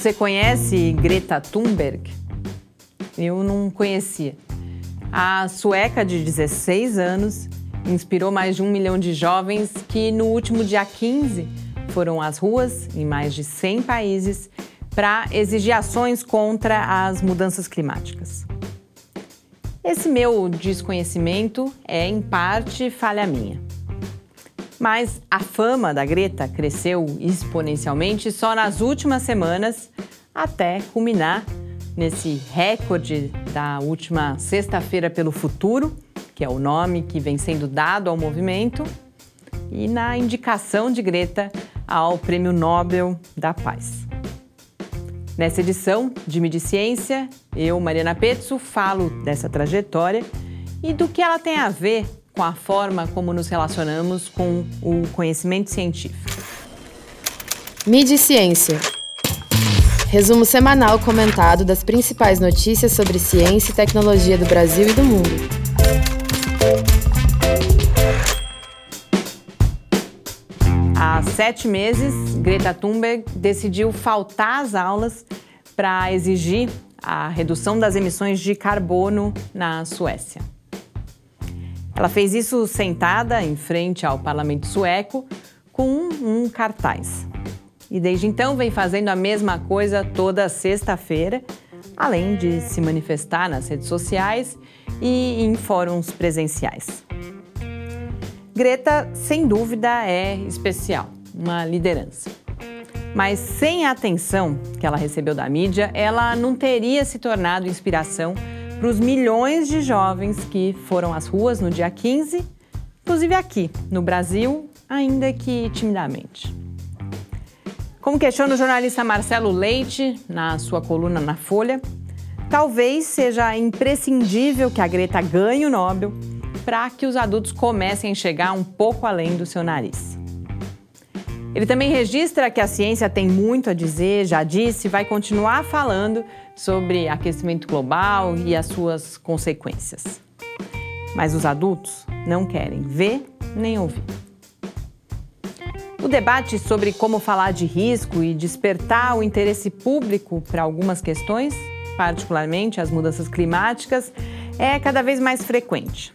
Você conhece Greta Thunberg? Eu não conhecia. A sueca de 16 anos inspirou mais de um milhão de jovens que, no último dia 15, foram às ruas em mais de 100 países para exigir ações contra as mudanças climáticas. Esse meu desconhecimento é, em parte, falha minha. Mas a fama da Greta cresceu exponencialmente só nas últimas semanas, até culminar nesse recorde da última Sexta-feira pelo Futuro, que é o nome que vem sendo dado ao movimento, e na indicação de Greta ao Prêmio Nobel da Paz. Nessa edição de Midi Ciência, eu, Mariana Pezzo, falo dessa trajetória e do que ela tem a ver com a forma como nos relacionamos com o conhecimento científico. Midi Ciência. Resumo semanal comentado das principais notícias sobre ciência e tecnologia do Brasil e do mundo. Há sete meses, Greta Thunberg decidiu faltar às aulas para exigir a redução das emissões de carbono na Suécia. Ela fez isso sentada em frente ao parlamento sueco com um, cartaz. E desde então vem fazendo a mesma coisa toda sexta-feira, além de se manifestar nas redes sociais e em fóruns presenciais. Greta, sem dúvida, é especial, uma liderança. Mas sem a atenção que ela recebeu da mídia, ela não teria se tornado inspiração para os milhões de jovens que foram às ruas no dia 15, inclusive aqui, no Brasil, ainda que timidamente. Como questiona o jornalista Marcelo Leite na sua coluna na Folha, talvez seja imprescindível que a Greta ganhe o Nobel para que os adultos comecem a enxergar um pouco além do seu nariz. Ele também registra que a ciência tem muito a dizer, já disse, vai continuar falando sobre aquecimento global e as suas consequências. Mas os adultos não querem ver nem ouvir. O debate sobre como falar de risco e despertar o interesse público para algumas questões, particularmente as mudanças climáticas, é cada vez mais frequente.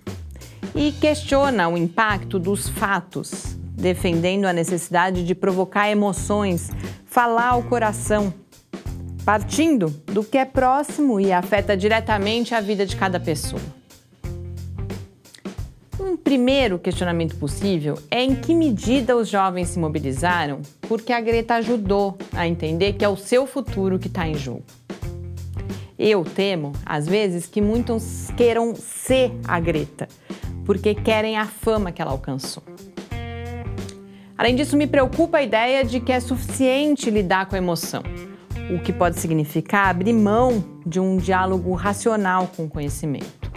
E questiona o impacto dos fatos defendendo a necessidade de provocar emoções, falar ao coração, partindo do que é próximo e afeta diretamente a vida de cada pessoa. Um primeiro questionamento possível é em que medida os jovens se mobilizaram porque a Greta ajudou a entender que é o seu futuro que está em jogo. Eu temo, às vezes, que muitos queiram ser a Greta, porque querem a fama que ela alcançou. Além disso, me preocupa a ideia de que é suficiente lidar com a emoção, o que pode significar abrir mão de um diálogo racional com o conhecimento.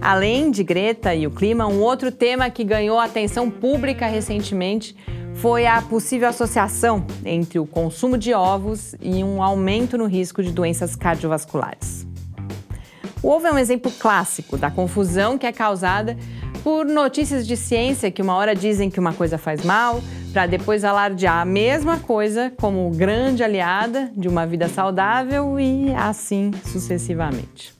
Além de Greta e o clima, um outro tema que ganhou atenção pública recentemente foi a possível associação entre o consumo de ovos e um aumento no risco de doenças cardiovasculares. O ovo é um exemplo clássico da confusão que é causada por notícias de ciência que uma hora dizem que uma coisa faz mal, para depois alardear a mesma coisa como grande aliada de uma vida saudável e assim sucessivamente.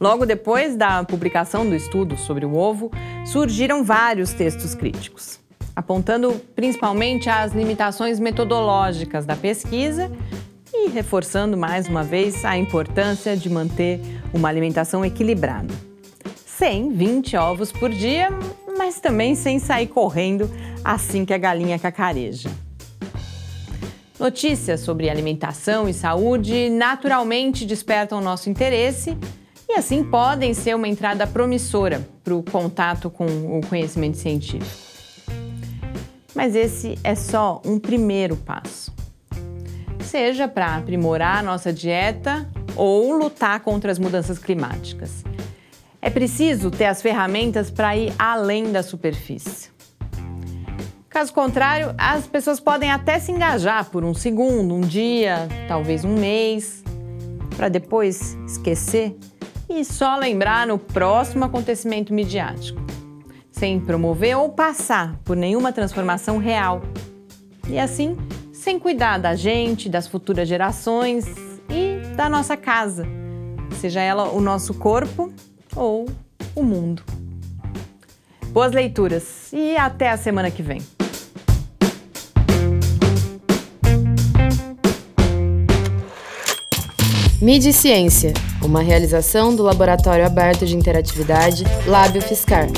Logo depois da publicação do estudo sobre o ovo, surgiram vários textos críticos, apontando principalmente as limitações metodológicas da pesquisa e reforçando mais uma vez a importância de manter uma alimentação equilibrada sem 20 ovos por dia, mas também sem sair correndo assim que a galinha cacareja. Notícias sobre alimentação e saúde naturalmente despertam nosso interesse e assim podem ser uma entrada promissora para o contato com o conhecimento científico. Mas esse é só um primeiro passo. Seja para aprimorar a nossa dieta ou lutar contra as mudanças climáticas. É preciso ter as ferramentas para ir além da superfície. Caso contrário, as pessoas podem até se engajar por um segundo, um dia, talvez um mês, para depois esquecer e só lembrar no próximo acontecimento midiático, sem promover ou passar por nenhuma transformação real. E assim sem cuidar da gente, das futuras gerações e da nossa casa, seja ela o nosso corpo ou o mundo. Boas leituras e até a semana que vem. Mídia e Ciência, uma realização do Laboratório Aberto de Interatividade Lábio Fiscar.